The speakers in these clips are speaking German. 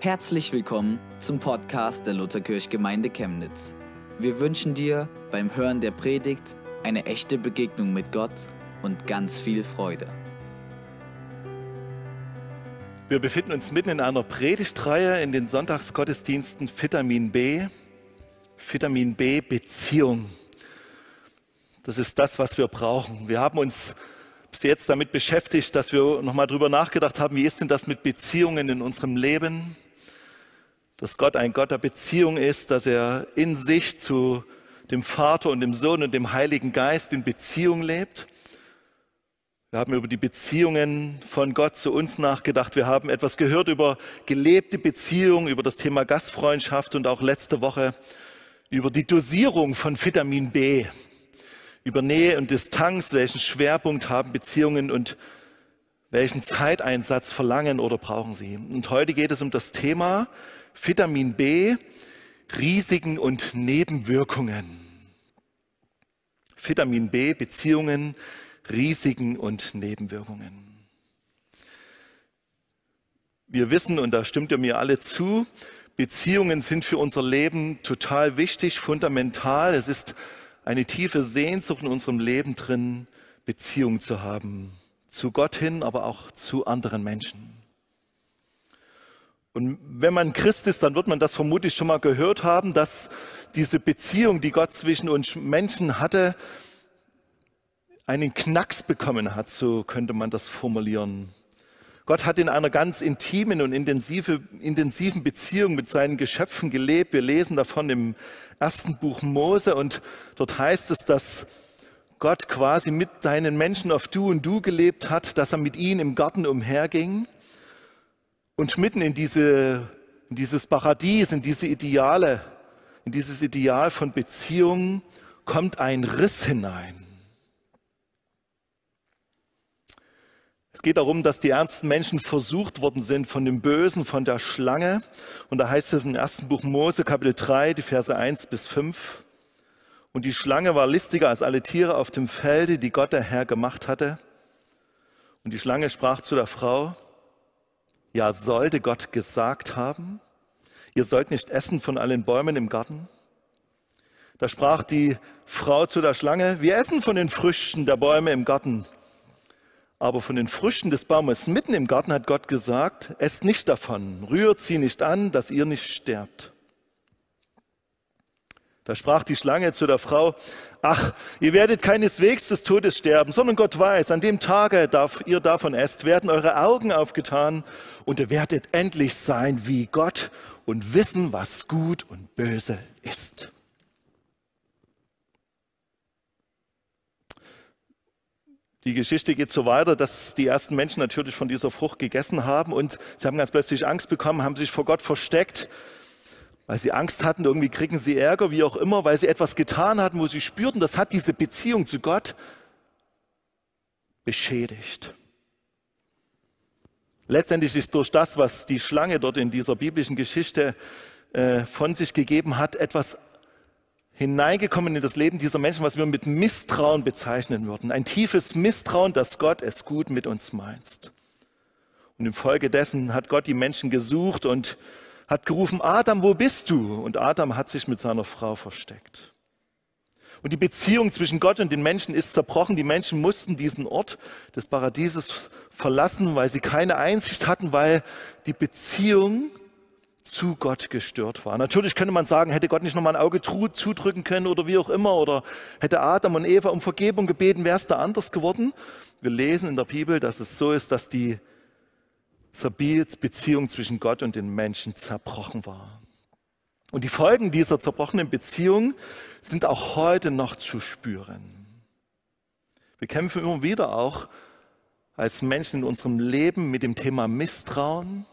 Herzlich willkommen zum Podcast der Lutherkirchgemeinde Chemnitz. Wir wünschen dir beim Hören der Predigt eine echte Begegnung mit Gott und ganz viel Freude. Wir befinden uns mitten in einer Predigtreihe in den Sonntagsgottesdiensten Vitamin B. Vitamin B Beziehung. Das ist das, was wir brauchen. Wir haben uns bis jetzt damit beschäftigt, dass wir nochmal drüber nachgedacht haben, wie ist denn das mit Beziehungen in unserem Leben? Dass Gott ein Gott der Beziehung ist, dass er in sich zu dem Vater und dem Sohn und dem Heiligen Geist in Beziehung lebt. Wir haben über die Beziehungen von Gott zu uns nachgedacht. Wir haben etwas gehört über gelebte Beziehungen, über das Thema Gastfreundschaft und auch letzte Woche über die Dosierung von Vitamin B, über Nähe und Distanz, welchen Schwerpunkt haben Beziehungen und welchen Zeiteinsatz verlangen oder brauchen sie. Und heute geht es um das Thema, Vitamin B, Risiken und Nebenwirkungen. Vitamin B, Beziehungen, Risiken und Nebenwirkungen. Wir wissen, und da stimmt ihr mir alle zu, Beziehungen sind für unser Leben total wichtig, fundamental. Es ist eine tiefe Sehnsucht in unserem Leben drin, Beziehung zu haben. Zu Gott hin, aber auch zu anderen Menschen. Und wenn man Christ ist, dann wird man das vermutlich schon mal gehört haben, dass diese Beziehung, die Gott zwischen uns Menschen hatte, einen Knacks bekommen hat, so könnte man das formulieren. Gott hat in einer ganz intimen und intensive, intensiven Beziehung mit seinen Geschöpfen gelebt. Wir lesen davon im ersten Buch Mose und dort heißt es, dass Gott quasi mit seinen Menschen auf Du und Du gelebt hat, dass er mit ihnen im Garten umherging und mitten in, diese, in dieses Paradies, in diese Ideale, in dieses Ideal von Beziehungen kommt ein Riss hinein. Es geht darum, dass die ernsten Menschen versucht worden sind von dem Bösen, von der Schlange. Und da heißt es im ersten Buch Mose, Kapitel 3, die Verse 1 bis 5. Und die Schlange war listiger als alle Tiere auf dem Felde, die Gott der Herr gemacht hatte. Und die Schlange sprach zu der Frau, ja, sollte Gott gesagt haben, ihr sollt nicht essen von allen Bäumen im Garten? Da sprach die Frau zu der Schlange, wir essen von den Früchten der Bäume im Garten. Aber von den Früchten des Baumes mitten im Garten hat Gott gesagt, esst nicht davon, rührt sie nicht an, dass ihr nicht sterbt. Da sprach die Schlange zu der Frau, ach, ihr werdet keineswegs des Todes sterben, sondern Gott weiß, an dem Tage, da ihr davon esst, werden eure Augen aufgetan und ihr werdet endlich sein wie Gott und wissen, was gut und böse ist. Die Geschichte geht so weiter, dass die ersten Menschen natürlich von dieser Frucht gegessen haben und sie haben ganz plötzlich Angst bekommen, haben sich vor Gott versteckt weil sie Angst hatten, irgendwie kriegen sie Ärger, wie auch immer, weil sie etwas getan hatten, wo sie spürten, das hat diese Beziehung zu Gott beschädigt. Letztendlich ist durch das, was die Schlange dort in dieser biblischen Geschichte äh, von sich gegeben hat, etwas hineingekommen in das Leben dieser Menschen, was wir mit Misstrauen bezeichnen würden. Ein tiefes Misstrauen, dass Gott es gut mit uns meint. Und infolgedessen hat Gott die Menschen gesucht und hat gerufen, Adam, wo bist du? Und Adam hat sich mit seiner Frau versteckt. Und die Beziehung zwischen Gott und den Menschen ist zerbrochen. Die Menschen mussten diesen Ort des Paradieses verlassen, weil sie keine Einsicht hatten, weil die Beziehung zu Gott gestört war. Natürlich könnte man sagen, hätte Gott nicht nochmal ein Auge zudrücken können oder wie auch immer, oder hätte Adam und Eva um Vergebung gebeten, wäre es da anders geworden. Wir lesen in der Bibel, dass es so ist, dass die Beziehung zwischen Gott und den Menschen zerbrochen war. Und die Folgen dieser zerbrochenen Beziehung sind auch heute noch zu spüren. Wir kämpfen immer wieder auch als Menschen in unserem Leben mit dem Thema Misstrauen.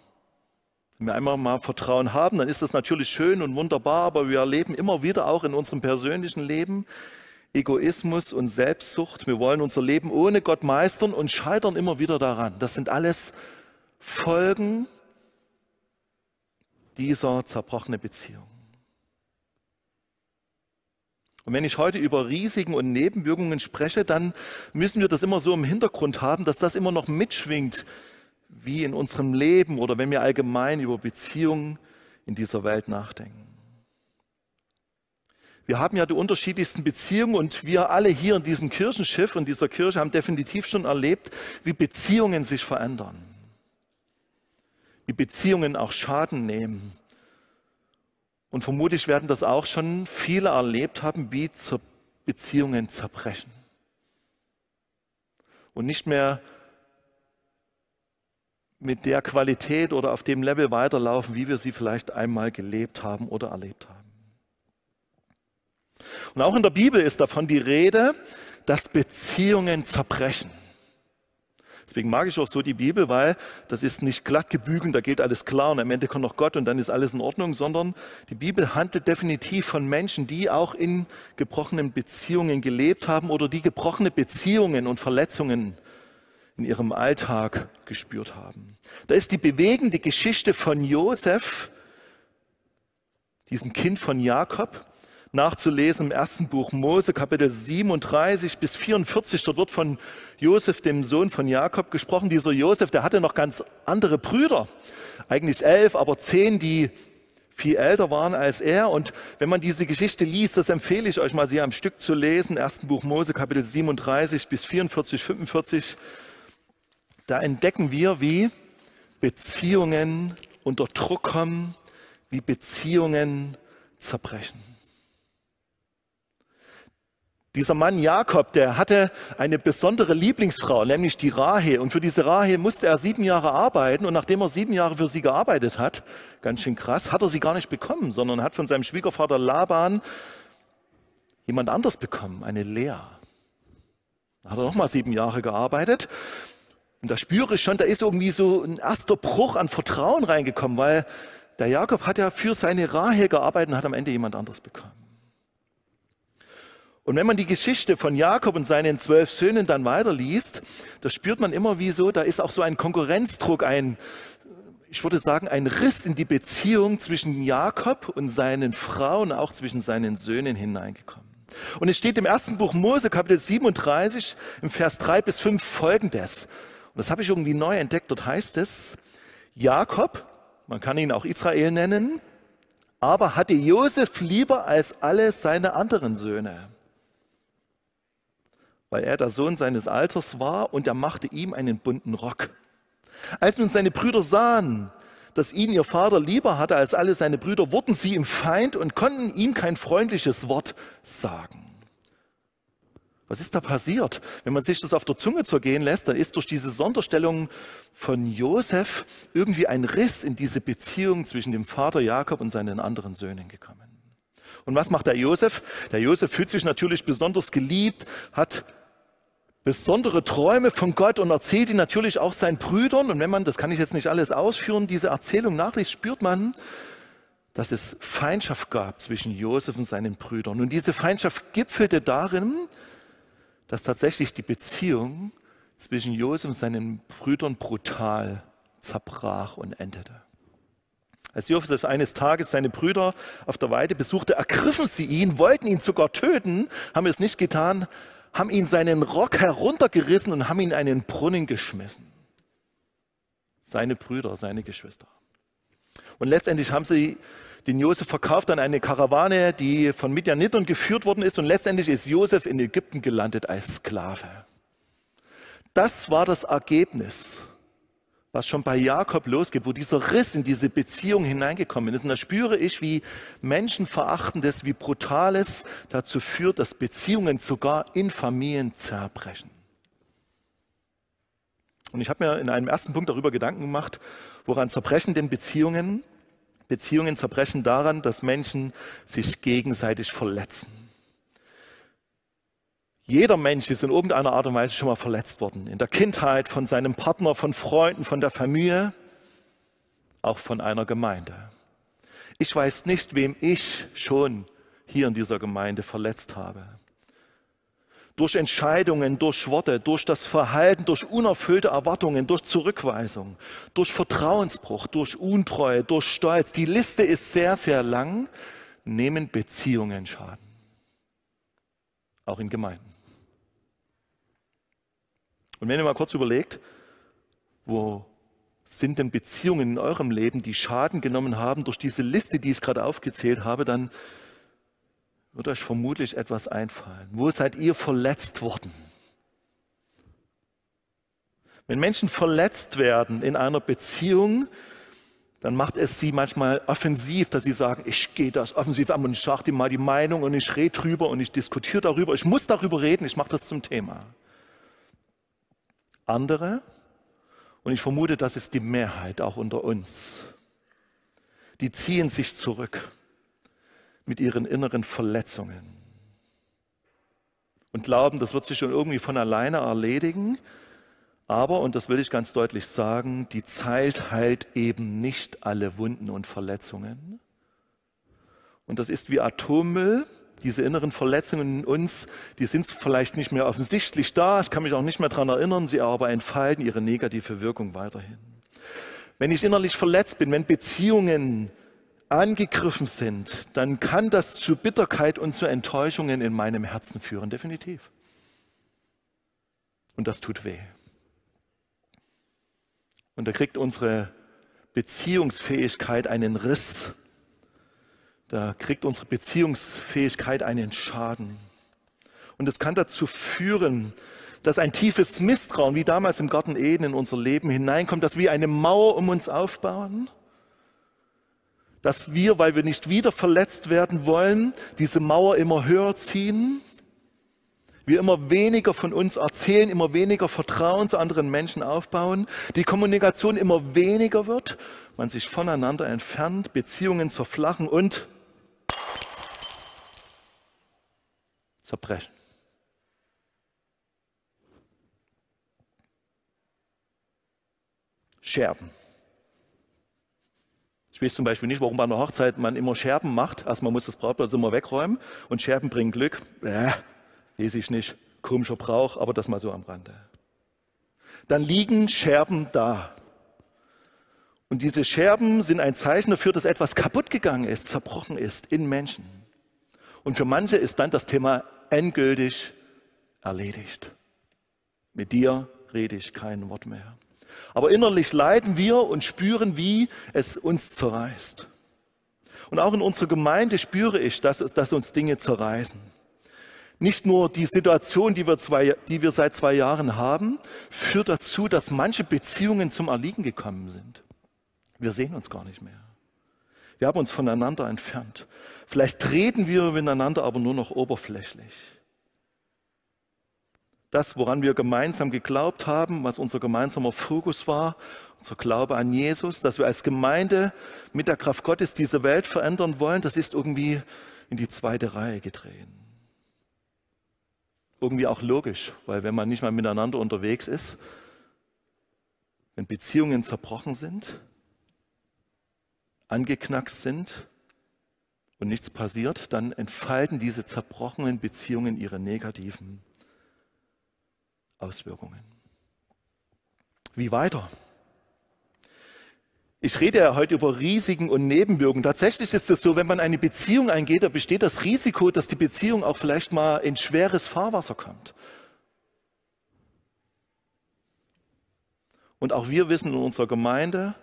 Wenn wir einmal mal Vertrauen haben, dann ist das natürlich schön und wunderbar, aber wir erleben immer wieder auch in unserem persönlichen Leben Egoismus und Selbstsucht. Wir wollen unser Leben ohne Gott meistern und scheitern immer wieder daran. Das sind alles Folgen dieser zerbrochenen Beziehung. Und wenn ich heute über Risiken und Nebenwirkungen spreche, dann müssen wir das immer so im Hintergrund haben, dass das immer noch mitschwingt wie in unserem Leben oder wenn wir allgemein über Beziehungen in dieser Welt nachdenken. Wir haben ja die unterschiedlichsten Beziehungen und wir alle hier in diesem Kirchenschiff und dieser Kirche haben definitiv schon erlebt, wie Beziehungen sich verändern, Beziehungen auch Schaden nehmen. Und vermutlich werden das auch schon viele erlebt haben, wie Beziehungen zerbrechen und nicht mehr mit der Qualität oder auf dem Level weiterlaufen, wie wir sie vielleicht einmal gelebt haben oder erlebt haben. Und auch in der Bibel ist davon die Rede, dass Beziehungen zerbrechen. Deswegen mag ich auch so die Bibel, weil das ist nicht glatt gebügelt, da geht alles klar und am Ende kommt noch Gott und dann ist alles in Ordnung, sondern die Bibel handelt definitiv von Menschen, die auch in gebrochenen Beziehungen gelebt haben oder die gebrochene Beziehungen und Verletzungen in ihrem Alltag gespürt haben. Da ist die bewegende Geschichte von Josef, diesem Kind von Jakob, nachzulesen im ersten Buch Mose, Kapitel 37 bis 44. Dort wird von Josef, dem Sohn von Jakob, gesprochen. Dieser Josef, der hatte noch ganz andere Brüder. Eigentlich elf, aber zehn, die viel älter waren als er. Und wenn man diese Geschichte liest, das empfehle ich euch mal, sie am Stück zu lesen. Ersten Buch Mose, Kapitel 37 bis 44, 45. Da entdecken wir, wie Beziehungen unter Druck kommen, wie Beziehungen zerbrechen. Dieser Mann Jakob, der hatte eine besondere Lieblingsfrau, nämlich die Rahel. Und für diese Rahel musste er sieben Jahre arbeiten. Und nachdem er sieben Jahre für sie gearbeitet hat, ganz schön krass, hat er sie gar nicht bekommen, sondern hat von seinem Schwiegervater Laban jemand anders bekommen, eine Lea. Da hat er nochmal sieben Jahre gearbeitet. Und da spüre ich schon, da ist irgendwie so ein erster Bruch an Vertrauen reingekommen, weil der Jakob hat ja für seine Rahel gearbeitet und hat am Ende jemand anderes bekommen. Und wenn man die Geschichte von Jakob und seinen zwölf Söhnen dann weiterliest, da spürt man immer wie so, da ist auch so ein Konkurrenzdruck, ein, ich würde sagen, ein Riss in die Beziehung zwischen Jakob und seinen Frauen, auch zwischen seinen Söhnen hineingekommen. Und es steht im ersten Buch Mose, Kapitel 37, im Vers 3 bis 5 folgendes. Und das habe ich irgendwie neu entdeckt. Dort heißt es, Jakob, man kann ihn auch Israel nennen, aber hatte Josef lieber als alle seine anderen Söhne, weil er der Sohn seines Alters war und er machte ihm einen bunten Rock. Als nun seine Brüder sahen, dass ihn ihr Vater lieber hatte als alle seine Brüder, wurden sie ihm Feind und konnten ihm kein freundliches Wort sagen. Was ist da passiert? Wenn man sich das auf der Zunge zergehen lässt, dann ist durch diese Sonderstellung von Josef irgendwie ein Riss in diese Beziehung zwischen dem Vater Jakob und seinen anderen Söhnen gekommen. Und was macht der Josef? Der Josef fühlt sich natürlich besonders geliebt, hat besondere Träume von Gott und erzählt ihn natürlich auch seinen Brüdern. Und wenn man, das kann ich jetzt nicht alles ausführen, diese Erzählung nachliest, spürt man, dass es Feindschaft gab zwischen Josef und seinen Brüdern. Und diese Feindschaft gipfelte darin, dass tatsächlich die Beziehung zwischen Josef und seinen Brüdern brutal zerbrach und endete. Als Josef eines Tages seine Brüder auf der Weide besuchte, ergriffen sie ihn, wollten ihn sogar töten, haben es nicht getan, haben ihn seinen Rock heruntergerissen und haben ihn in einen Brunnen geschmissen. Seine Brüder, seine Geschwister. Und letztendlich haben sie den Josef verkauft an eine Karawane, die von Midianitern geführt worden ist. Und letztendlich ist Josef in Ägypten gelandet als Sklave. Das war das Ergebnis, was schon bei Jakob losgeht, wo dieser Riss in diese Beziehung hineingekommen ist. Und da spüre ich, wie Menschenverachtendes, wie Brutales dazu führt, dass Beziehungen sogar in Familien zerbrechen. Und ich habe mir in einem ersten Punkt darüber Gedanken gemacht, woran zerbrechen denn Beziehungen? Beziehungen zerbrechen daran, dass Menschen sich gegenseitig verletzen. Jeder Mensch ist in irgendeiner Art und Weise schon mal verletzt worden. In der Kindheit, von seinem Partner, von Freunden, von der Familie, auch von einer Gemeinde. Ich weiß nicht, wem ich schon hier in dieser Gemeinde verletzt habe durch Entscheidungen, durch Worte, durch das Verhalten, durch unerfüllte Erwartungen, durch Zurückweisung, durch Vertrauensbruch, durch Untreue, durch Stolz. Die Liste ist sehr, sehr lang, nehmen Beziehungen Schaden. Auch in Gemeinden. Und wenn ihr mal kurz überlegt, wo sind denn Beziehungen in eurem Leben, die Schaden genommen haben durch diese Liste, die ich gerade aufgezählt habe, dann wird euch vermutlich etwas einfallen. Wo seid ihr verletzt worden? Wenn Menschen verletzt werden in einer Beziehung, dann macht es sie manchmal offensiv, dass sie sagen, ich gehe das offensiv an und ich sage dir mal die Meinung und ich rede drüber und ich diskutiere darüber. Ich muss darüber reden, ich mache das zum Thema. Andere, und ich vermute, das ist die Mehrheit auch unter uns, die ziehen sich zurück mit ihren inneren Verletzungen und glauben, das wird sich schon irgendwie von alleine erledigen. Aber, und das will ich ganz deutlich sagen, die Zeit heilt eben nicht alle Wunden und Verletzungen. Und das ist wie Atommüll. Diese inneren Verletzungen in uns, die sind vielleicht nicht mehr offensichtlich da. Ich kann mich auch nicht mehr daran erinnern, sie aber entfalten ihre negative Wirkung weiterhin. Wenn ich innerlich verletzt bin, wenn Beziehungen angegriffen sind, dann kann das zu Bitterkeit und zu Enttäuschungen in meinem Herzen führen, definitiv. Und das tut weh. Und da kriegt unsere Beziehungsfähigkeit einen Riss. Da kriegt unsere Beziehungsfähigkeit einen Schaden. Und es kann dazu führen, dass ein tiefes Misstrauen, wie damals im Garten Eden, in unser Leben hineinkommt, dass wir eine Mauer um uns aufbauen dass wir, weil wir nicht wieder verletzt werden wollen, diese Mauer immer höher ziehen, wir immer weniger von uns erzählen, immer weniger Vertrauen zu anderen Menschen aufbauen, die Kommunikation immer weniger wird, man sich voneinander entfernt, Beziehungen zerflachen und zerbrechen. Scherben. Ich weiß zum Beispiel nicht, warum bei einer Hochzeit man immer Scherben macht. Erstmal muss das Brautpaar immer wegräumen und Scherben bringen Glück. Äh, weiß ich nicht. Komischer Brauch, aber das mal so am Rande. Dann liegen Scherben da. Und diese Scherben sind ein Zeichen dafür, dass etwas kaputt gegangen ist, zerbrochen ist in Menschen. Und für manche ist dann das Thema endgültig erledigt. Mit dir rede ich kein Wort mehr. Aber innerlich leiden wir und spüren, wie es uns zerreißt. Und auch in unserer Gemeinde spüre ich, dass, dass uns Dinge zerreißen. Nicht nur die Situation, die wir, zwei, die wir seit zwei Jahren haben, führt dazu, dass manche Beziehungen zum Erliegen gekommen sind. Wir sehen uns gar nicht mehr. Wir haben uns voneinander entfernt. Vielleicht treten wir miteinander aber nur noch oberflächlich das, woran wir gemeinsam geglaubt haben, was unser gemeinsamer Fokus war, unser Glaube an Jesus, dass wir als Gemeinde mit der Kraft Gottes diese Welt verändern wollen, das ist irgendwie in die zweite Reihe gedreht. Irgendwie auch logisch, weil wenn man nicht mal miteinander unterwegs ist, wenn Beziehungen zerbrochen sind, angeknackst sind und nichts passiert, dann entfalten diese zerbrochenen Beziehungen ihre negativen Auswirkungen. Wie weiter? Ich rede ja heute über Risiken und Nebenwirkungen. Tatsächlich ist es so, wenn man eine Beziehung eingeht, da besteht das Risiko, dass die Beziehung auch vielleicht mal in schweres Fahrwasser kommt. Und auch wir wissen in unserer Gemeinde,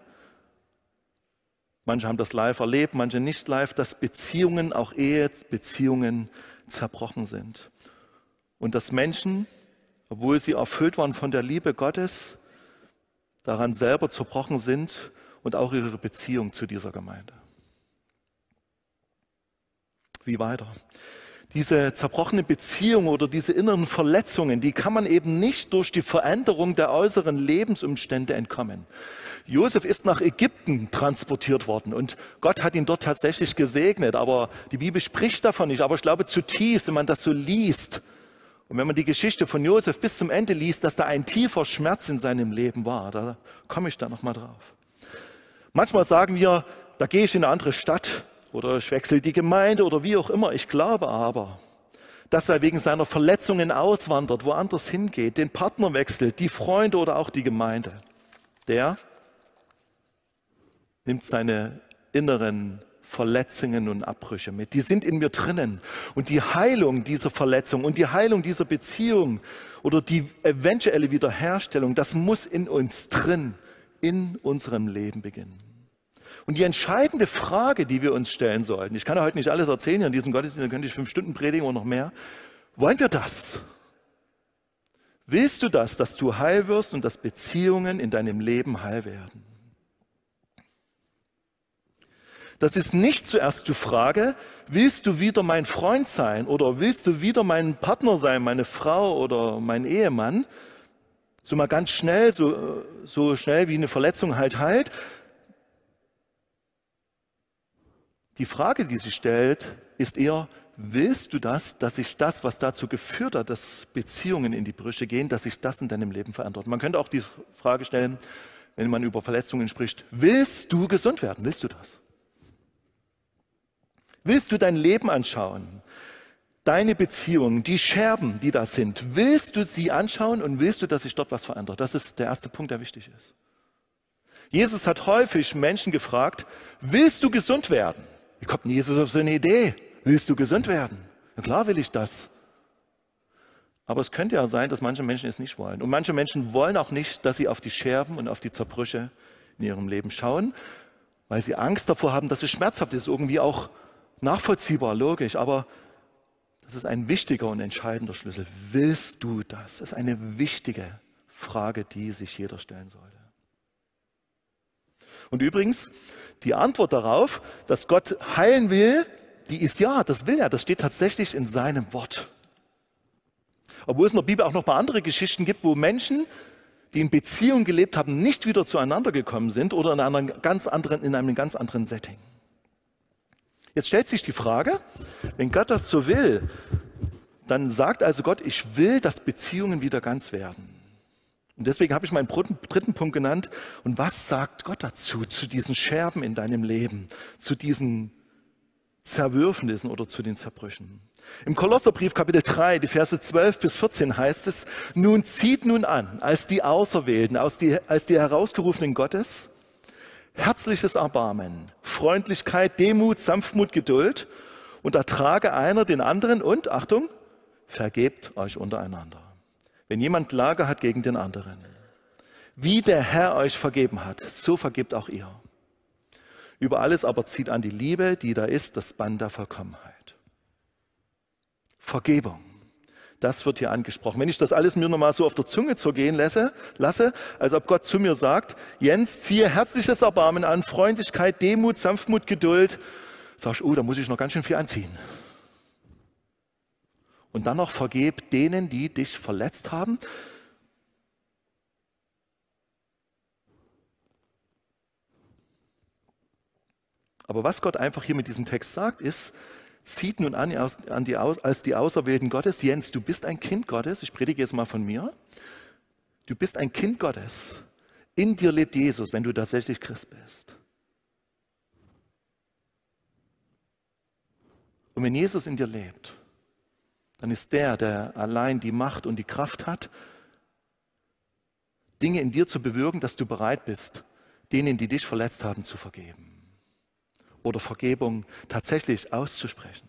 manche haben das live erlebt, manche nicht live, dass Beziehungen, auch Ehebeziehungen zerbrochen sind. Und dass Menschen obwohl sie erfüllt waren von der Liebe Gottes, daran selber zerbrochen sind und auch ihre Beziehung zu dieser Gemeinde. Wie weiter? Diese zerbrochene Beziehung oder diese inneren Verletzungen, die kann man eben nicht durch die Veränderung der äußeren Lebensumstände entkommen. Josef ist nach Ägypten transportiert worden und Gott hat ihn dort tatsächlich gesegnet, aber die Bibel spricht davon nicht. Aber ich glaube zutiefst, wenn man das so liest, und wenn man die Geschichte von Josef bis zum Ende liest, dass da ein tiefer Schmerz in seinem Leben war, da komme ich da nochmal drauf. Manchmal sagen wir, da gehe ich in eine andere Stadt oder ich wechsle die Gemeinde oder wie auch immer. Ich glaube aber, dass er wegen seiner Verletzungen auswandert, woanders hingeht, den Partner wechselt, die Freunde oder auch die Gemeinde. Der nimmt seine inneren Verletzungen und Abbrüche mit. Die sind in mir drinnen. Und die Heilung dieser Verletzung und die Heilung dieser Beziehung oder die eventuelle Wiederherstellung, das muss in uns drin in unserem Leben beginnen. Und die entscheidende Frage, die wir uns stellen sollten, ich kann ja heute nicht alles erzählen, in diesem Gottesdienst könnte ich fünf Stunden predigen oder noch mehr. Wollen wir das? Willst du das, dass du heil wirst und dass Beziehungen in deinem Leben heil werden? Das ist nicht zuerst die Frage, willst du wieder mein Freund sein oder willst du wieder mein Partner sein, meine Frau oder mein Ehemann? So mal ganz schnell, so, so schnell wie eine Verletzung halt heilt. Die Frage, die sie stellt, ist eher, willst du das, dass sich das, was dazu geführt hat, dass Beziehungen in die Brüche gehen, dass sich das in deinem Leben verändert? Man könnte auch die Frage stellen, wenn man über Verletzungen spricht, willst du gesund werden? Willst du das? Willst du dein Leben anschauen? Deine Beziehungen, die Scherben, die da sind, willst du sie anschauen und willst du, dass sich dort was verändert? Das ist der erste Punkt, der wichtig ist. Jesus hat häufig Menschen gefragt, willst du gesund werden? Wie kommt denn Jesus auf so eine Idee? Willst du gesund werden? Na klar will ich das. Aber es könnte ja sein, dass manche Menschen es nicht wollen. Und manche Menschen wollen auch nicht, dass sie auf die Scherben und auf die Zerbrüche in ihrem Leben schauen, weil sie Angst davor haben, dass es schmerzhaft ist. Irgendwie auch nachvollziehbar, logisch. Aber das ist ein wichtiger und entscheidender Schlüssel. Willst du das? Das ist eine wichtige Frage, die sich jeder stellen sollte. Und übrigens, die Antwort darauf, dass Gott heilen will, die ist ja, das will er. Das steht tatsächlich in seinem Wort. Obwohl es in der Bibel auch noch ein paar andere Geschichten gibt, wo Menschen, die in Beziehung gelebt haben, nicht wieder zueinander gekommen sind oder in, einer ganz anderen, in einem ganz anderen Setting. Jetzt stellt sich die Frage, wenn Gott das so will, dann sagt also Gott, ich will, dass Beziehungen wieder ganz werden. Und deswegen habe ich meinen dritten Punkt genannt. Und was sagt Gott dazu, zu diesen Scherben in deinem Leben, zu diesen Zerwürfnissen oder zu den Zerbrüchen? Im Kolosserbrief Kapitel 3, die Verse 12 bis 14 heißt es, nun zieht nun an, als die Auserwählten, als die, als die Herausgerufenen Gottes, herzliches Erbarmen, Freundlichkeit, Demut, Sanftmut, Geduld und ertrage einer den anderen und, Achtung, vergebt euch untereinander wenn jemand Klage hat gegen den anderen. Wie der Herr euch vergeben hat, so vergibt auch ihr. Über alles aber zieht an die Liebe, die da ist, das Band der Vollkommenheit. Vergebung. Das wird hier angesprochen. Wenn ich das alles mir nochmal so auf der Zunge zergehen lasse, lasse, als ob Gott zu mir sagt, Jens, ziehe herzliches Erbarmen an, Freundlichkeit, Demut, Sanftmut, Geduld, sagst du, oh, da muss ich noch ganz schön viel anziehen. Und dann noch vergeb denen, die dich verletzt haben. Aber was Gott einfach hier mit diesem Text sagt, ist, zieht nun an, an die, als die Auserwählten Gottes. Jens, du bist ein Kind Gottes. Ich predige jetzt mal von mir. Du bist ein Kind Gottes. In dir lebt Jesus, wenn du tatsächlich Christ bist. Und wenn Jesus in dir lebt, dann ist der, der allein die Macht und die Kraft hat, Dinge in dir zu bewirken, dass du bereit bist, denen, die dich verletzt haben, zu vergeben. Oder Vergebung tatsächlich auszusprechen.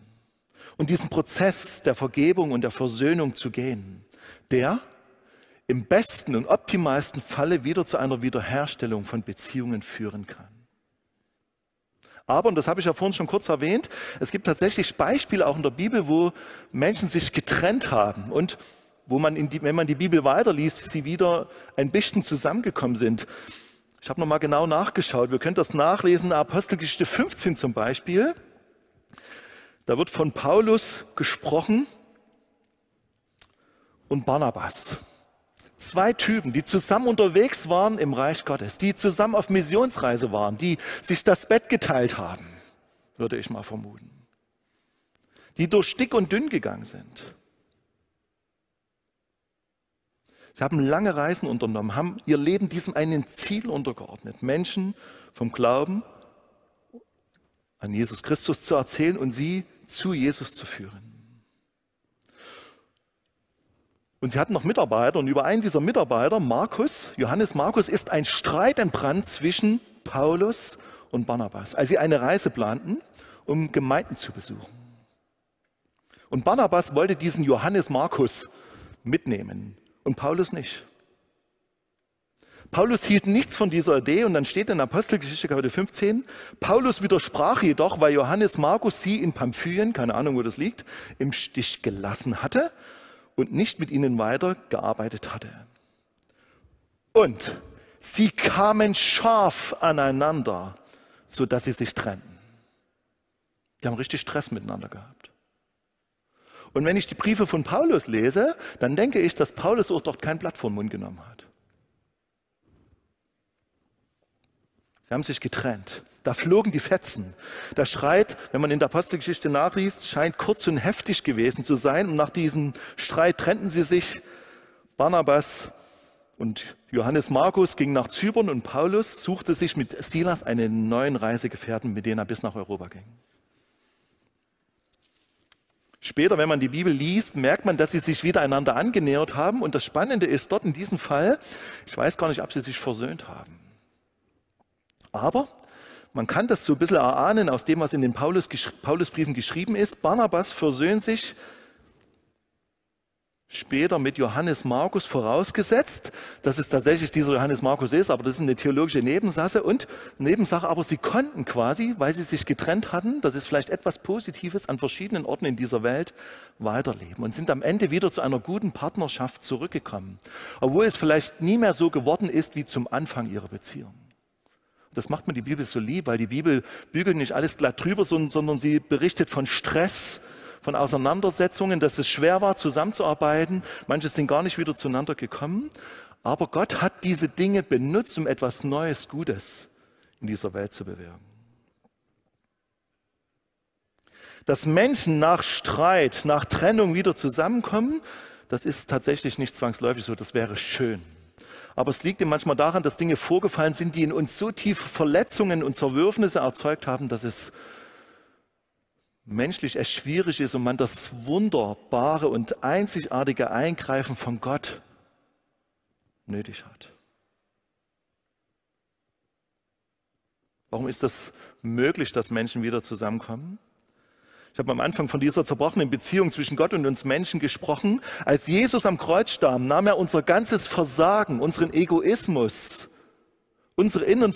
Und diesen Prozess der Vergebung und der Versöhnung zu gehen, der im besten und optimalsten Falle wieder zu einer Wiederherstellung von Beziehungen führen kann. Aber, und das habe ich ja vorhin schon kurz erwähnt, es gibt tatsächlich Beispiele auch in der Bibel, wo Menschen sich getrennt haben und wo man, die, wenn man die Bibel weiterliest, sie wieder ein bisschen zusammengekommen sind. Ich habe nochmal genau nachgeschaut. Wir können das nachlesen, Apostelgeschichte 15 zum Beispiel. Da wird von Paulus gesprochen und Barnabas. Zwei Typen, die zusammen unterwegs waren im Reich Gottes, die zusammen auf Missionsreise waren, die sich das Bett geteilt haben, würde ich mal vermuten. Die durch dick und dünn gegangen sind. Sie haben lange Reisen unternommen, haben ihr Leben diesem einen Ziel untergeordnet, Menschen vom Glauben an Jesus Christus zu erzählen und sie zu Jesus zu führen. Und sie hatten noch Mitarbeiter und über einen dieser Mitarbeiter, Markus, Johannes Markus, ist ein Streit entbrannt zwischen Paulus und Barnabas, als sie eine Reise planten, um Gemeinden zu besuchen. Und Barnabas wollte diesen Johannes Markus mitnehmen und Paulus nicht. Paulus hielt nichts von dieser Idee und dann steht in Apostelgeschichte Kapitel 15, Paulus widersprach jedoch, weil Johannes Markus sie in Pamphylien, keine Ahnung, wo das liegt, im Stich gelassen hatte und nicht mit ihnen weiter gearbeitet hatte. Und sie kamen scharf aneinander, so dass sie sich trennten. Die haben richtig Stress miteinander gehabt. Und wenn ich die Briefe von Paulus lese, dann denke ich, dass Paulus auch dort kein Blatt vor den Mund genommen hat. Sie haben sich getrennt. Da flogen die Fetzen. Der Streit, wenn man in der Apostelgeschichte nachliest, scheint kurz und heftig gewesen zu sein. Und nach diesem Streit trennten sie sich. Barnabas und Johannes Markus gingen nach Zypern und Paulus suchte sich mit Silas einen neuen Reisegefährten, mit dem er bis nach Europa ging. Später, wenn man die Bibel liest, merkt man, dass sie sich wieder einander angenähert haben. Und das Spannende ist dort in diesem Fall, ich weiß gar nicht, ob sie sich versöhnt haben. Aber man kann das so ein bisschen erahnen aus dem, was in den Paulus, Paulusbriefen geschrieben ist. Barnabas versöhnt sich später mit Johannes Markus vorausgesetzt, dass es tatsächlich dieser Johannes Markus ist, aber das ist eine theologische Nebensache und Nebensache, aber sie konnten quasi, weil sie sich getrennt hatten, das ist vielleicht etwas Positives, an verschiedenen Orten in dieser Welt weiterleben und sind am Ende wieder zu einer guten Partnerschaft zurückgekommen, obwohl es vielleicht nie mehr so geworden ist wie zum Anfang ihrer Beziehung. Das macht mir die Bibel so lieb, weil die Bibel bügelt nicht alles glatt drüber, sondern sie berichtet von Stress, von Auseinandersetzungen, dass es schwer war, zusammenzuarbeiten. Manche sind gar nicht wieder zueinander gekommen. Aber Gott hat diese Dinge benutzt, um etwas Neues, Gutes in dieser Welt zu bewirken. Dass Menschen nach Streit, nach Trennung wieder zusammenkommen, das ist tatsächlich nicht zwangsläufig so, das wäre schön. Aber es liegt ihm manchmal daran, dass Dinge vorgefallen sind, die in uns so tiefe Verletzungen und Zerwürfnisse erzeugt haben, dass es menschlich echt schwierig ist und man das wunderbare und einzigartige Eingreifen von Gott nötig hat. Warum ist das möglich, dass Menschen wieder zusammenkommen? Ich habe am Anfang von dieser zerbrochenen Beziehung zwischen Gott und uns Menschen gesprochen. Als Jesus am Kreuz starb, nahm er unser ganzes Versagen, unseren Egoismus, unsere inneren,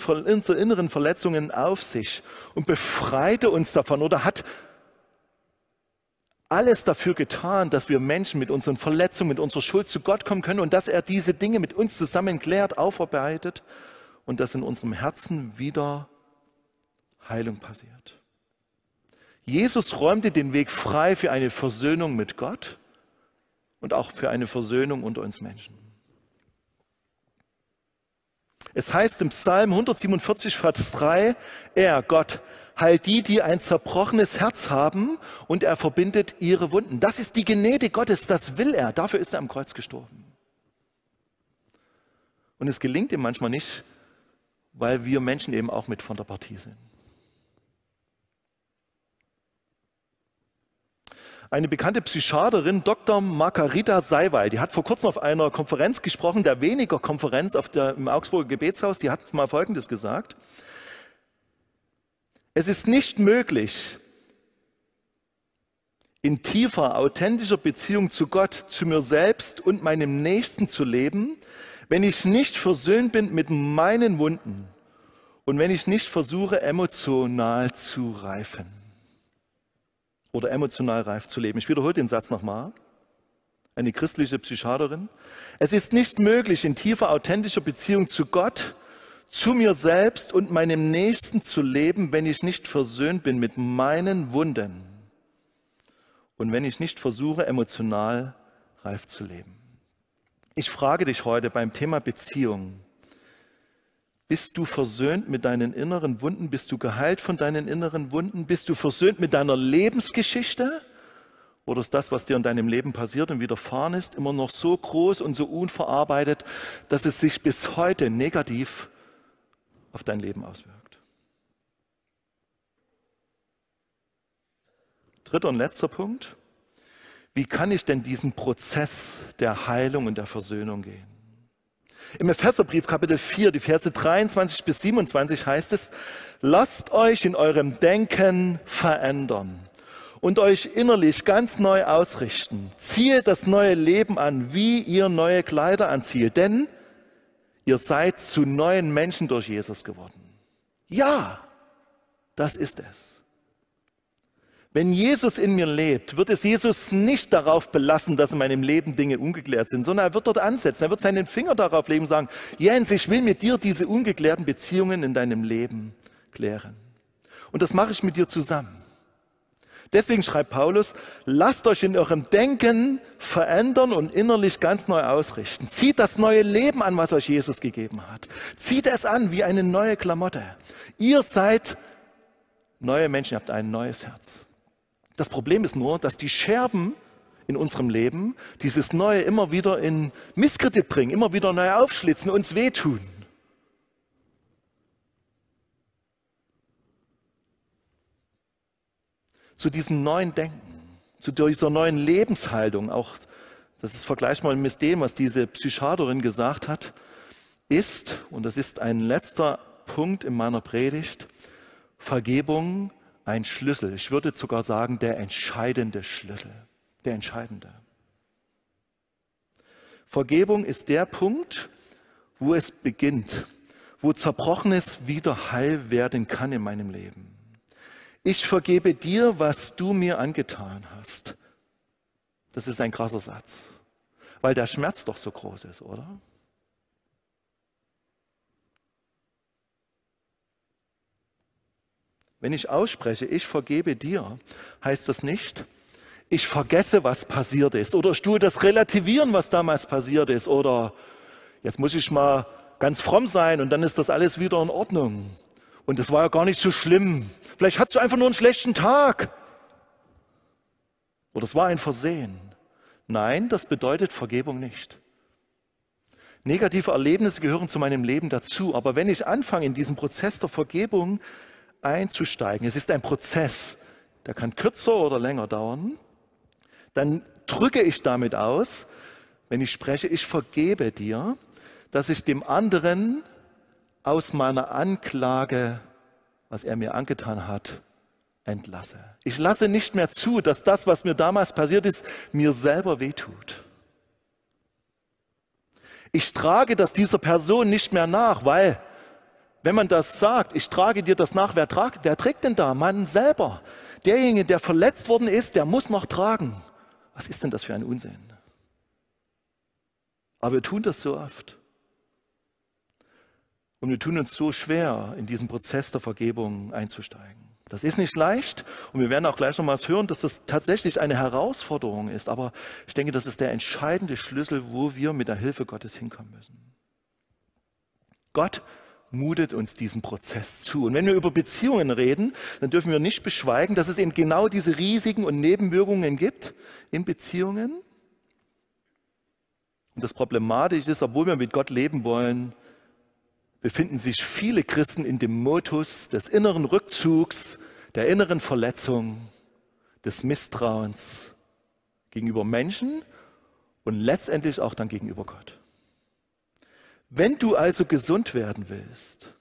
Verletzungen auf sich und befreite uns davon oder hat alles dafür getan, dass wir Menschen mit unseren Verletzungen, mit unserer Schuld zu Gott kommen können und dass er diese Dinge mit uns zusammen klärt, aufarbeitet und dass in unserem Herzen wieder Heilung passiert. Jesus räumte den Weg frei für eine Versöhnung mit Gott und auch für eine Versöhnung unter uns Menschen. Es heißt im Psalm 147, Vers 3, er, Gott, heilt die, die ein zerbrochenes Herz haben und er verbindet ihre Wunden. Das ist die Gnade Gottes, das will er. Dafür ist er am Kreuz gestorben. Und es gelingt ihm manchmal nicht, weil wir Menschen eben auch mit von der Partie sind. Eine bekannte Psychiaterin, Dr. Margarita Seiwald, die hat vor kurzem auf einer Konferenz gesprochen, der weniger Konferenz auf der, im Augsburger Gebetshaus, die hat mal Folgendes gesagt. Es ist nicht möglich, in tiefer, authentischer Beziehung zu Gott, zu mir selbst und meinem Nächsten zu leben, wenn ich nicht versöhnt bin mit meinen Wunden und wenn ich nicht versuche, emotional zu reifen oder emotional reif zu leben. Ich wiederhole den Satz nochmal. Eine christliche Psychiaterin. Es ist nicht möglich, in tiefer, authentischer Beziehung zu Gott, zu mir selbst und meinem Nächsten zu leben, wenn ich nicht versöhnt bin mit meinen Wunden und wenn ich nicht versuche, emotional reif zu leben. Ich frage dich heute beim Thema Beziehung, bist du versöhnt mit deinen inneren Wunden? Bist du geheilt von deinen inneren Wunden? Bist du versöhnt mit deiner Lebensgeschichte? Oder ist das, was dir in deinem Leben passiert und widerfahren ist, immer noch so groß und so unverarbeitet, dass es sich bis heute negativ auf dein Leben auswirkt? Dritter und letzter Punkt. Wie kann ich denn diesen Prozess der Heilung und der Versöhnung gehen? Im Epheserbrief Kapitel 4, die Verse 23 bis 27 heißt es, lasst euch in eurem Denken verändern und euch innerlich ganz neu ausrichten. Ziehe das neue Leben an, wie ihr neue Kleider anzieht. Denn Ihr seid zu neuen Menschen durch Jesus geworden. Ja, das ist es. Wenn Jesus in mir lebt, wird es Jesus nicht darauf belassen, dass in meinem Leben Dinge ungeklärt sind, sondern er wird dort ansetzen. Er wird seinen Finger darauf legen und sagen, Jens, ich will mit dir diese ungeklärten Beziehungen in deinem Leben klären. Und das mache ich mit dir zusammen. Deswegen schreibt Paulus, lasst euch in eurem Denken verändern und innerlich ganz neu ausrichten. Zieht das neue Leben an, was euch Jesus gegeben hat. Zieht es an wie eine neue Klamotte. Ihr seid neue Menschen, ihr habt ein neues Herz. Das Problem ist nur, dass die Scherben in unserem Leben dieses Neue immer wieder in Misskredit bringen, immer wieder neu aufschlitzen, uns wehtun. Zu diesem neuen Denken, zu dieser neuen Lebenshaltung, auch das ist vergleichbar mit dem, was diese Psychiaterin gesagt hat, ist, und das ist ein letzter Punkt in meiner Predigt, Vergebung ein Schlüssel. Ich würde sogar sagen, der entscheidende Schlüssel. Der entscheidende. Vergebung ist der Punkt, wo es beginnt, wo Zerbrochenes wieder heil werden kann in meinem Leben. Ich vergebe dir, was du mir angetan hast. Das ist ein krasser Satz, weil der Schmerz doch so groß ist, oder? Wenn ich ausspreche, ich vergebe dir, heißt das nicht, ich vergesse, was passiert ist oder ich tue das relativieren, was damals passiert ist oder jetzt muss ich mal ganz fromm sein und dann ist das alles wieder in Ordnung. Und das war ja gar nicht so schlimm. Vielleicht hast du einfach nur einen schlechten Tag. Oder es war ein Versehen. Nein, das bedeutet Vergebung nicht. Negative Erlebnisse gehören zu meinem Leben dazu. Aber wenn ich anfange, in diesem Prozess der Vergebung einzusteigen. Es ist ein Prozess, der kann kürzer oder länger dauern. Dann drücke ich damit aus, wenn ich spreche, ich vergebe dir, dass ich dem anderen aus meiner Anklage, was er mir angetan hat, entlasse. Ich lasse nicht mehr zu, dass das, was mir damals passiert ist, mir selber wehtut. Ich trage das dieser Person nicht mehr nach, weil wenn man das sagt, ich trage dir das nach, wer, tragt, wer trägt denn da? Man selber. Derjenige, der verletzt worden ist, der muss noch tragen. Was ist denn das für ein Unsinn? Aber wir tun das so oft. Und wir tun uns so schwer, in diesen Prozess der Vergebung einzusteigen. Das ist nicht leicht und wir werden auch gleich noch mal hören, dass das tatsächlich eine Herausforderung ist. Aber ich denke, das ist der entscheidende Schlüssel, wo wir mit der Hilfe Gottes hinkommen müssen. Gott mutet uns diesen Prozess zu. Und wenn wir über Beziehungen reden, dann dürfen wir nicht beschweigen, dass es eben genau diese Risiken und Nebenwirkungen gibt in Beziehungen. Und das Problematische ist, obwohl wir mit Gott leben wollen, befinden sich viele Christen in dem Modus des inneren Rückzugs, der inneren Verletzung, des Misstrauens gegenüber Menschen und letztendlich auch dann gegenüber Gott. Wenn du also gesund werden willst,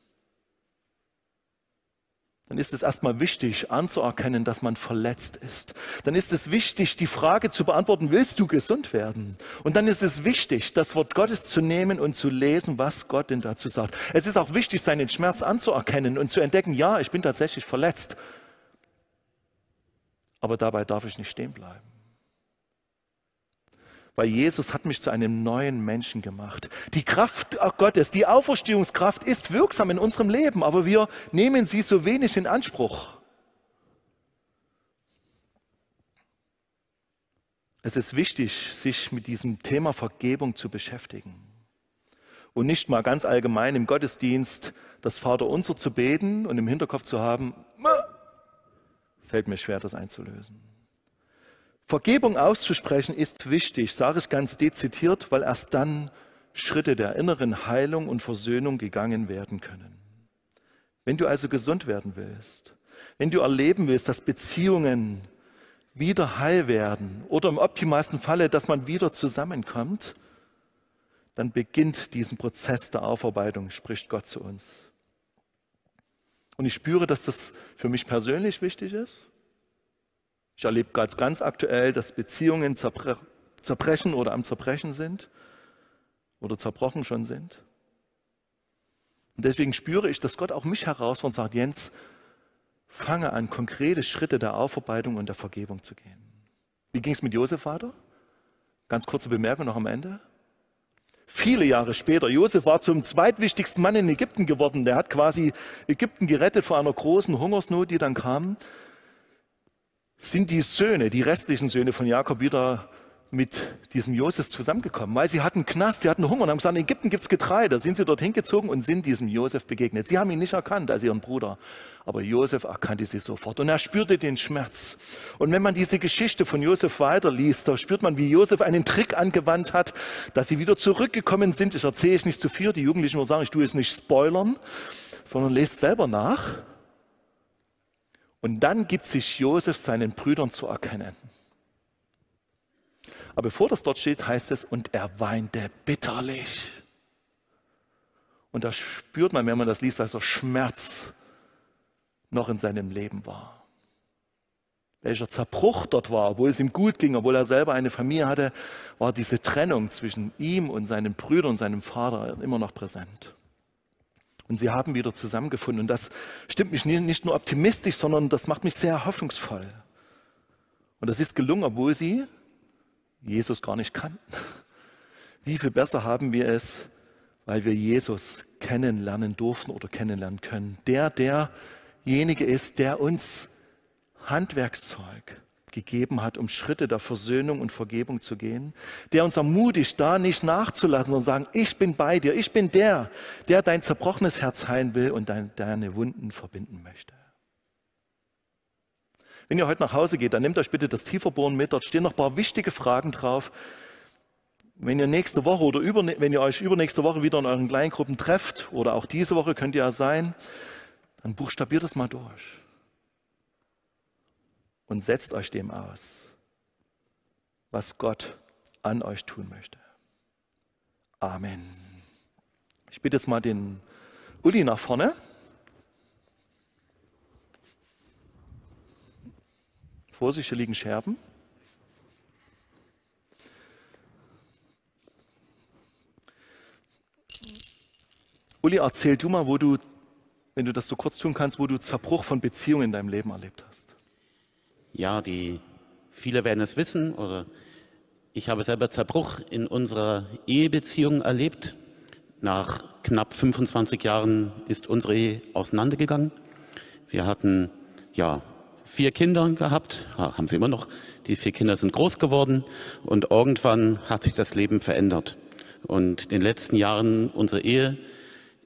dann ist es erstmal wichtig anzuerkennen, dass man verletzt ist. Dann ist es wichtig, die Frage zu beantworten, willst du gesund werden? Und dann ist es wichtig, das Wort Gottes zu nehmen und zu lesen, was Gott denn dazu sagt. Es ist auch wichtig, seinen Schmerz anzuerkennen und zu entdecken, ja, ich bin tatsächlich verletzt. Aber dabei darf ich nicht stehen bleiben weil Jesus hat mich zu einem neuen Menschen gemacht. Die Kraft Gottes, die Auferstehungskraft ist wirksam in unserem Leben, aber wir nehmen sie so wenig in Anspruch. Es ist wichtig, sich mit diesem Thema Vergebung zu beschäftigen und nicht mal ganz allgemein im Gottesdienst das Vaterunser zu beten und im Hinterkopf zu haben, fällt mir schwer, das einzulösen. Vergebung auszusprechen ist wichtig, sage ich ganz dezidiert, weil erst dann Schritte der inneren Heilung und Versöhnung gegangen werden können. Wenn du also gesund werden willst, wenn du erleben willst, dass Beziehungen wieder heil werden oder im optimalsten Falle, dass man wieder zusammenkommt, dann beginnt diesen Prozess der Aufarbeitung, spricht Gott zu uns. Und ich spüre, dass das für mich persönlich wichtig ist. Ich erlebe ganz, ganz aktuell, dass Beziehungen zerbrechen oder am Zerbrechen sind oder zerbrochen schon sind. Und deswegen spüre ich, dass Gott auch mich herausfordert und sagt, Jens, fange an, konkrete Schritte der Aufarbeitung und der Vergebung zu gehen. Wie ging es mit Josef weiter? Ganz kurze Bemerkung noch am Ende. Viele Jahre später, Josef war zum zweitwichtigsten Mann in Ägypten geworden. Der hat quasi Ägypten gerettet vor einer großen Hungersnot, die dann kam. Sind die Söhne, die restlichen Söhne von Jakob wieder mit diesem Josef zusammengekommen, weil sie hatten Knast, sie hatten Hunger und haben gesagt, in Ägypten gibt's Getreide. Sind sie dorthin gezogen und sind diesem Josef begegnet. Sie haben ihn nicht erkannt als ihren Bruder, aber Josef erkannte sie sofort und er spürte den Schmerz. Und wenn man diese Geschichte von Josef weiterliest, da spürt man, wie Josef einen Trick angewandt hat, dass sie wieder zurückgekommen sind. Ich erzähle es nicht zu viel, die Jugendlichen nur sagen, ich tue es nicht spoilern, sondern lest selber nach. Und dann gibt sich Josef seinen Brüdern zu erkennen. Aber bevor das dort steht, heißt es, und er weinte bitterlich. Und da spürt man, wenn man das liest, was der Schmerz noch in seinem Leben war. Welcher Zerbruch dort war, obwohl es ihm gut ging, obwohl er selber eine Familie hatte, war diese Trennung zwischen ihm und seinen Brüdern und seinem Vater immer noch präsent. Und sie haben wieder zusammengefunden. Und das stimmt mich nicht nur optimistisch, sondern das macht mich sehr hoffnungsvoll. Und das ist gelungen, obwohl sie Jesus gar nicht kannten. Wie viel besser haben wir es, weil wir Jesus kennenlernen durften oder kennenlernen können. Der, derjenige ist, der uns Handwerkszeug gegeben hat, um Schritte der Versöhnung und Vergebung zu gehen, der uns ermutigt, da nicht nachzulassen und sagen, ich bin bei dir, ich bin der, der dein zerbrochenes Herz heilen will und deine Wunden verbinden möchte. Wenn ihr heute nach Hause geht, dann nehmt euch bitte das Tieferbohren mit. Dort stehen noch ein paar wichtige Fragen drauf. Wenn ihr nächste Woche oder über, wenn ihr euch übernächste Woche wieder in euren Kleingruppen trefft oder auch diese Woche könnt ihr ja sein, dann buchstabiert es mal durch und setzt euch dem aus, was Gott an euch tun möchte. Amen. Ich bitte jetzt mal den Uli nach vorne. Vorsicht, hier liegen Scherben. Uli, erzähl du mal, wo du, wenn du das so kurz tun kannst, wo du Zerbruch von Beziehungen in deinem Leben erlebt hast. Ja, die viele werden es wissen oder ich habe selber Zerbruch in unserer Ehebeziehung erlebt. Nach knapp 25 Jahren ist unsere Ehe auseinandergegangen. Wir hatten ja vier Kinder gehabt, haben sie immer noch. Die vier Kinder sind groß geworden und irgendwann hat sich das Leben verändert. Und in den letzten Jahren unserer Ehe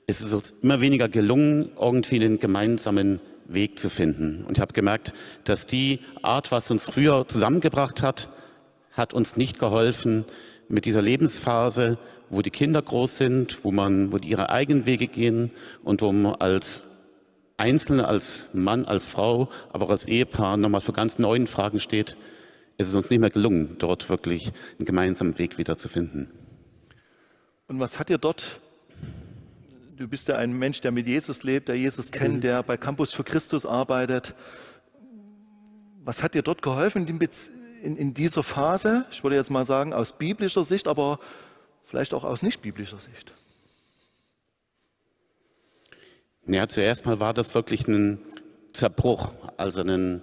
ist es uns immer weniger gelungen, irgendwie einen gemeinsamen Weg zu finden. Und ich habe gemerkt, dass die Art, was uns früher zusammengebracht hat, hat uns nicht geholfen, mit dieser Lebensphase, wo die Kinder groß sind, wo man, wo die ihre eigenen Wege gehen und wo man als Einzelne, als Mann, als Frau, aber auch als Ehepaar nochmal für ganz neuen Fragen steht, ist es uns nicht mehr gelungen, dort wirklich einen gemeinsamen Weg wiederzufinden. Und was hat dir dort, du bist ja ein Mensch, der mit Jesus lebt, der Jesus kennt, mhm. der bei Campus für Christus arbeitet. Was hat dir dort geholfen in, in, in dieser Phase? Ich würde jetzt mal sagen, aus biblischer Sicht, aber vielleicht auch aus nicht biblischer Sicht. Ja, zuerst mal war das wirklich ein Zerbruch. Also ein,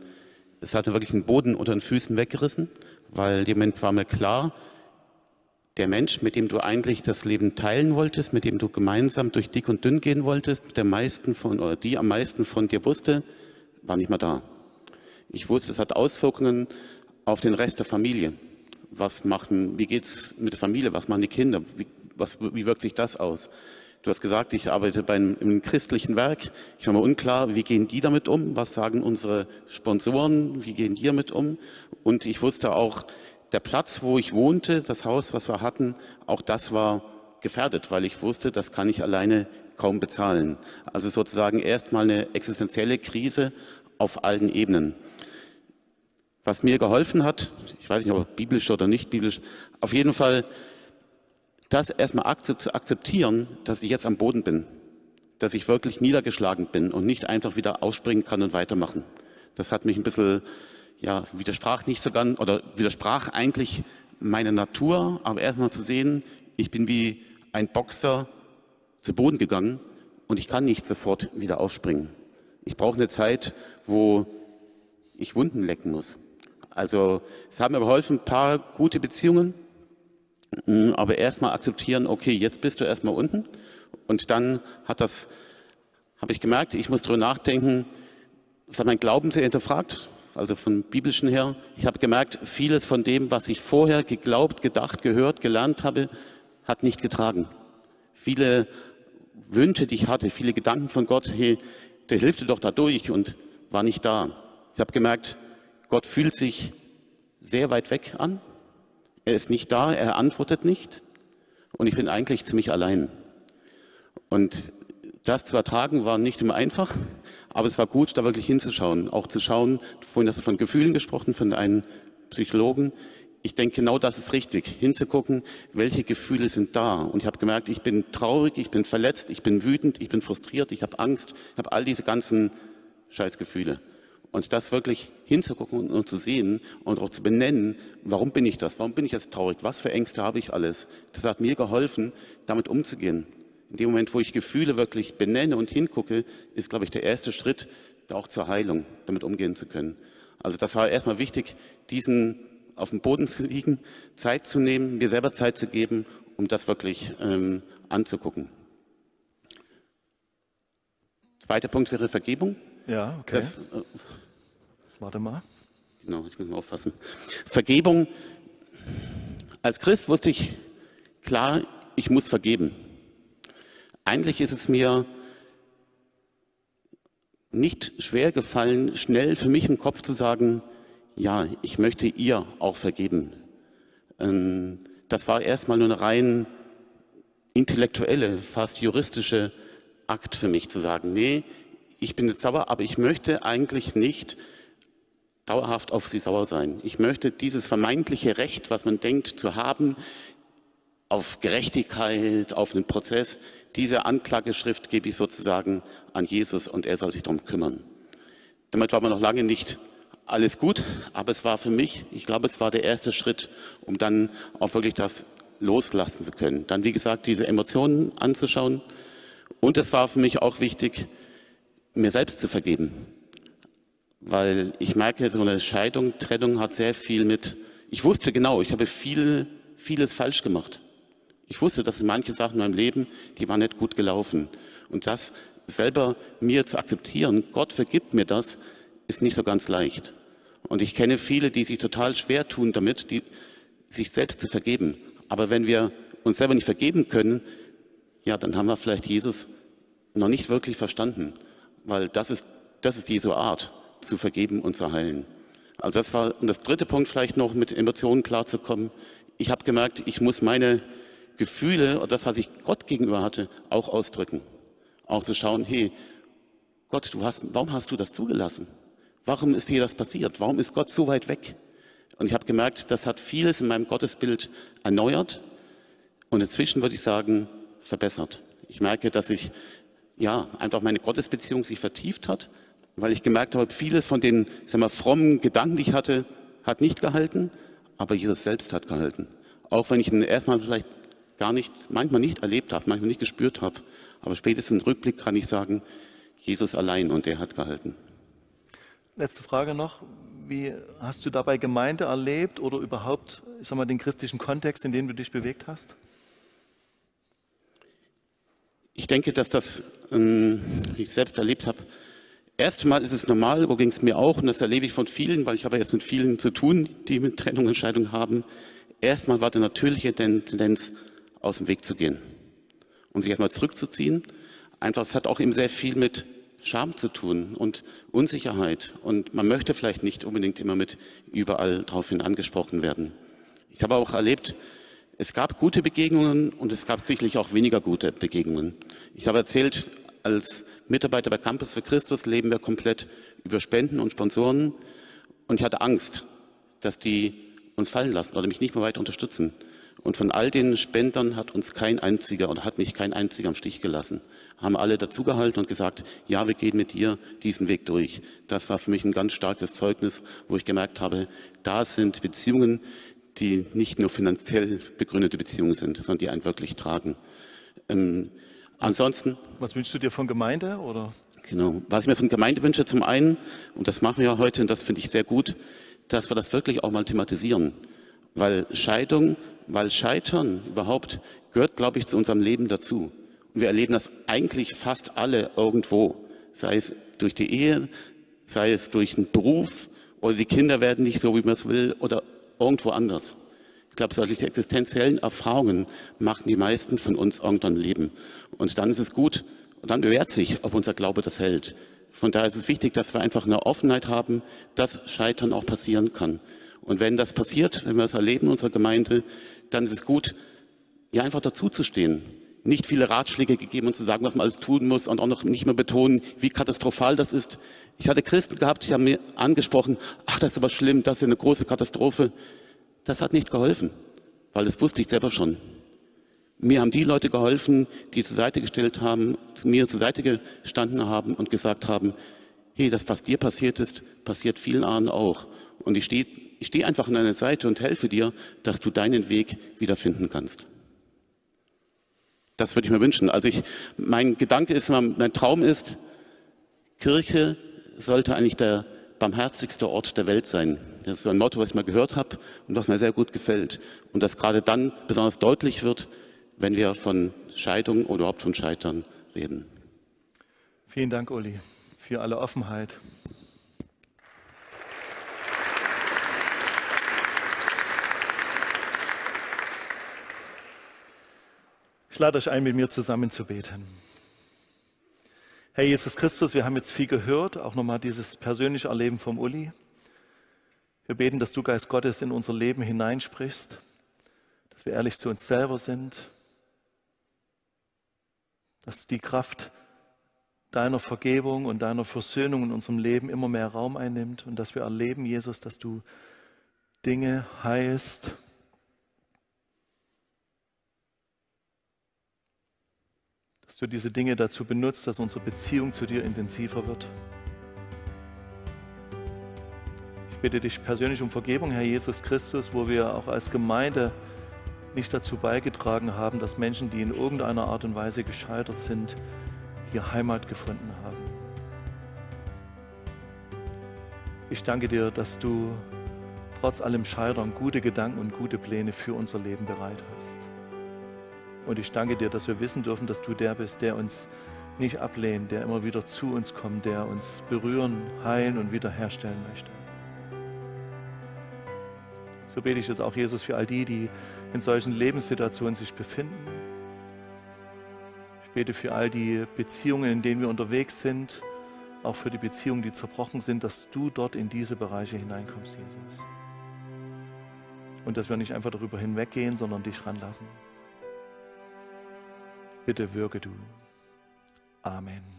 es hat mir wirklich einen Boden unter den Füßen weggerissen, weil dem Moment war mir klar, der Mensch, mit dem du eigentlich das Leben teilen wolltest, mit dem du gemeinsam durch dick und dünn gehen wolltest, der meisten von, oder die am meisten von dir wusste, war nicht mehr da. Ich wusste, es hat Auswirkungen auf den Rest der Familie. Was machen, wie geht's mit der Familie? Was machen die Kinder? Wie, was, wie wirkt sich das aus? Du hast gesagt, ich arbeite bei einem, einem christlichen Werk. Ich war mir unklar, wie gehen die damit um? Was sagen unsere Sponsoren? Wie gehen die damit um? Und ich wusste auch, der Platz, wo ich wohnte, das Haus, was wir hatten, auch das war gefährdet, weil ich wusste, das kann ich alleine kaum bezahlen. Also sozusagen erstmal eine existenzielle Krise auf allen Ebenen. Was mir geholfen hat, ich weiß nicht, ob biblisch oder nicht biblisch, auf jeden Fall das erstmal zu akzeptieren, dass ich jetzt am Boden bin, dass ich wirklich niedergeschlagen bin und nicht einfach wieder ausspringen kann und weitermachen. Das hat mich ein bisschen, ja, widersprach nicht so ganz, oder widersprach eigentlich meiner Natur, aber erstmal zu sehen, ich bin wie ein Boxer zu Boden gegangen und ich kann nicht sofort wieder aufspringen. Ich brauche eine Zeit, wo ich Wunden lecken muss. Also es haben mir geholfen, ein paar gute Beziehungen, mm, aber erstmal akzeptieren, okay, jetzt bist du erstmal unten und dann hat das, habe ich gemerkt, ich muss darüber nachdenken, das hat mein Glauben sehr hinterfragt, also von biblischen her. Ich habe gemerkt, vieles von dem, was ich vorher geglaubt, gedacht, gehört, gelernt habe, hat nicht getragen. Viele Wünsche, die ich hatte, viele Gedanken von Gott, hey, der hilft dir doch dadurch und war nicht da. Ich habe gemerkt, Gott fühlt sich sehr weit weg an. Er ist nicht da, er antwortet nicht und ich bin eigentlich ziemlich allein. Und das zu ertragen war nicht immer einfach, aber es war gut, da wirklich hinzuschauen. Auch zu schauen, vorhin hast du von Gefühlen gesprochen, von einem Psychologen. Ich denke, genau das ist richtig, hinzugucken, welche Gefühle sind da. Und ich habe gemerkt, ich bin traurig, ich bin verletzt, ich bin wütend, ich bin frustriert, ich habe Angst, ich habe all diese ganzen Scheißgefühle. Und das wirklich hinzugucken und, zu sehen und auch zu benennen, warum bin ich das? Warum bin ich jetzt traurig? Was für Ängste habe ich alles? Das hat mir geholfen, damit umzugehen. In dem Moment, wo ich Gefühle wirklich benenne und hingucke, ist, glaube ich, der erste Schritt auch zur Heilung, damit umgehen zu können. Also das war erstmal wichtig, diesen auf dem Boden zu liegen, Zeit zu nehmen, mir selber Zeit zu geben, um das wirklich ähm, anzugucken. Zweiter Punkt wäre Vergebung. Ja, okay. Das, äh, Warte mal. Genau, ich muss mal aufpassen. Vergebung. Als Christ wusste ich klar, ich muss vergeben. Eigentlich ist es mir nicht schwer gefallen, schnell für mich im Kopf zu sagen, ja, ich möchte ihr auch vergeben. Ähm, das war erstmal nur eine rein intellektuelle, fast juristische Akt für mich zu sagen, nee, ich bin jetzt sauer, aber ich möchte eigentlich nicht dauerhaft auf sie sauer sein. Ich möchte dieses vermeintliche Recht, was man denkt zu haben, auf Gerechtigkeit, auf einen Prozess. Diese Anklageschrift gebe ich sozusagen an Jesus und er soll sich darum kümmern. Damit war aber noch lange nicht alles gut, aber es war für mich, ich glaube, es war der erste Schritt, um dann auch wirklich das loslassen zu können. Dann, wie gesagt, diese Emotionen anzuschauen. Und es war für mich auch wichtig, mir selbst zu vergeben. Weil ich merke, so eine Scheidung, Trennung hat sehr viel mit, ich wusste genau, ich habe viel, vieles falsch gemacht. Ich wusste, dass manche Sachen in meinem Leben, die waren nicht gut gelaufen. Und das selber mir zu akzeptieren, Gott vergibt mir das, ist nicht so ganz leicht. Und ich kenne viele, die sich total schwer tun damit, die, sich selbst zu vergeben. Aber wenn wir uns selber nicht vergeben können, ja, dann haben wir vielleicht Jesus noch nicht wirklich verstanden. Weil das ist, das ist Jesu Art, zu vergeben und zu heilen. Also das war und das dritte Punkt vielleicht noch mit Emotionen klarzukommen. Ich habe gemerkt, ich muss meine Gefühle und das, was ich Gott gegenüber hatte, auch ausdrücken. Auch zu schauen, hey, Gott, du hast, warum hast du das zugelassen? Warum ist hier das passiert? Warum ist Gott so weit weg? Und ich habe gemerkt, das hat vieles in meinem Gottesbild erneuert und inzwischen würde ich sagen, verbessert. Ich merke, dass ich, ja, einfach meine Gottesbeziehung sich vertieft hat, weil ich gemerkt habe, vieles von den, ich sag mal, frommen Gedanken, die ich hatte, hat nicht gehalten, aber Jesus selbst hat gehalten. Auch wenn ich ihn erstmal vielleicht gar nicht, manchmal nicht erlebt habe, manchmal nicht gespürt habe. Aber spätestens im Rückblick kann ich sagen, Jesus allein und er hat gehalten. Letzte Frage noch. Wie hast du dabei Gemeinde erlebt oder überhaupt, ich sag mal, den christlichen Kontext, in dem du dich bewegt hast? Ich denke, dass das ähm, ich selbst erlebt habe. Erstmal ist es normal, wo ging es mir auch, und das erlebe ich von vielen, weil ich habe jetzt mit vielen zu tun, die mit Trennung Entscheidungen haben. Erstmal war die natürliche Tendenz, aus dem Weg zu gehen und sich erstmal zurückzuziehen. Einfach, es hat auch eben sehr viel mit Scham zu tun und Unsicherheit. Und man möchte vielleicht nicht unbedingt immer mit überall daraufhin angesprochen werden. Ich habe auch erlebt, es gab gute Begegnungen und es gab sicherlich auch weniger gute Begegnungen. Ich habe erzählt, als Mitarbeiter bei Campus für Christus leben wir komplett über Spenden und Sponsoren. Und ich hatte Angst, dass die uns fallen lassen oder mich nicht mehr weiter unterstützen. Und von all den Spendern hat uns kein einziger oder hat mich kein einziger am Stich gelassen. Haben alle dazugehalten und gesagt, ja, wir gehen mit dir diesen Weg durch. Das war für mich ein ganz starkes Zeugnis, wo ich gemerkt habe, da sind Beziehungen, die nicht nur finanziell begründete Beziehungen sind, sondern die einen wirklich tragen. Ähm, Ansonsten. Was wünschst du dir von Gemeinde oder? Genau. Was ich mir von Gemeinde wünsche, zum einen, und das machen wir ja heute, und das finde ich sehr gut, dass wir das wirklich auch mal thematisieren. Weil Scheidung, weil Scheitern überhaupt gehört, glaube ich, zu unserem Leben dazu. Und wir erleben das eigentlich fast alle irgendwo. Sei es durch die Ehe, sei es durch einen Beruf oder die Kinder werden nicht so, wie man es will oder irgendwo anders. Ich glaube, solche existenziellen Erfahrungen machen die meisten von uns irgendwann leben. Und dann ist es gut, und dann bewährt sich, ob unser Glaube das hält. Von daher ist es wichtig, dass wir einfach eine Offenheit haben, dass Scheitern auch passieren kann. Und wenn das passiert, wenn wir es erleben in unserer Gemeinde, dann ist es gut, ja einfach dazuzustehen. Nicht viele Ratschläge gegeben und zu sagen, was man alles tun muss und auch noch nicht mehr betonen, wie katastrophal das ist. Ich hatte Christen gehabt, die haben mir angesprochen, ach, das ist aber schlimm, das ist eine große Katastrophe. Das hat nicht geholfen, weil das wusste ich selber schon. Mir haben die Leute geholfen, die zur Seite gestellt haben, zu mir zur Seite gestanden haben und gesagt haben, hey, das, was dir passiert ist, passiert vielen anderen auch. Und ich stehe ich steh einfach an deiner Seite und helfe dir, dass du deinen Weg wiederfinden kannst. Das würde ich mir wünschen. Also ich, mein Gedanke ist, mein Traum ist, Kirche sollte eigentlich der barmherzigste Ort der Welt sein. Das ist so ein Motto, was ich mal gehört habe und was mir sehr gut gefällt. Und das gerade dann besonders deutlich wird, wenn wir von Scheidung oder überhaupt von Scheitern reden. Vielen Dank, Uli, für alle Offenheit. Lade euch ein, mit mir zusammen zu beten. Herr Jesus Christus, wir haben jetzt viel gehört, auch nochmal dieses persönliche Erleben vom Uli. Wir beten, dass du, Geist Gottes, in unser Leben hineinsprichst, dass wir ehrlich zu uns selber sind, dass die Kraft deiner Vergebung und deiner Versöhnung in unserem Leben immer mehr Raum einnimmt und dass wir erleben, Jesus, dass du Dinge heilst, du diese Dinge dazu benutzt, dass unsere Beziehung zu dir intensiver wird. Ich bitte dich persönlich um Vergebung, Herr Jesus Christus, wo wir auch als Gemeinde nicht dazu beigetragen haben, dass Menschen, die in irgendeiner Art und Weise gescheitert sind, hier Heimat gefunden haben. Ich danke dir, dass du trotz allem Scheitern gute Gedanken und gute Pläne für unser Leben bereit hast. Und ich danke dir, dass wir wissen dürfen, dass du der bist, der uns nicht ablehnt, der immer wieder zu uns kommt, der uns berühren, heilen und wiederherstellen möchte. So bete ich jetzt auch, Jesus, für all die, die in solchen Lebenssituationen sich befinden. Ich bete für all die Beziehungen, in denen wir unterwegs sind, auch für die Beziehungen, die zerbrochen sind, dass du dort in diese Bereiche hineinkommst, Jesus. Und dass wir nicht einfach darüber hinweggehen, sondern dich ranlassen. Bitte wirke du. Amen.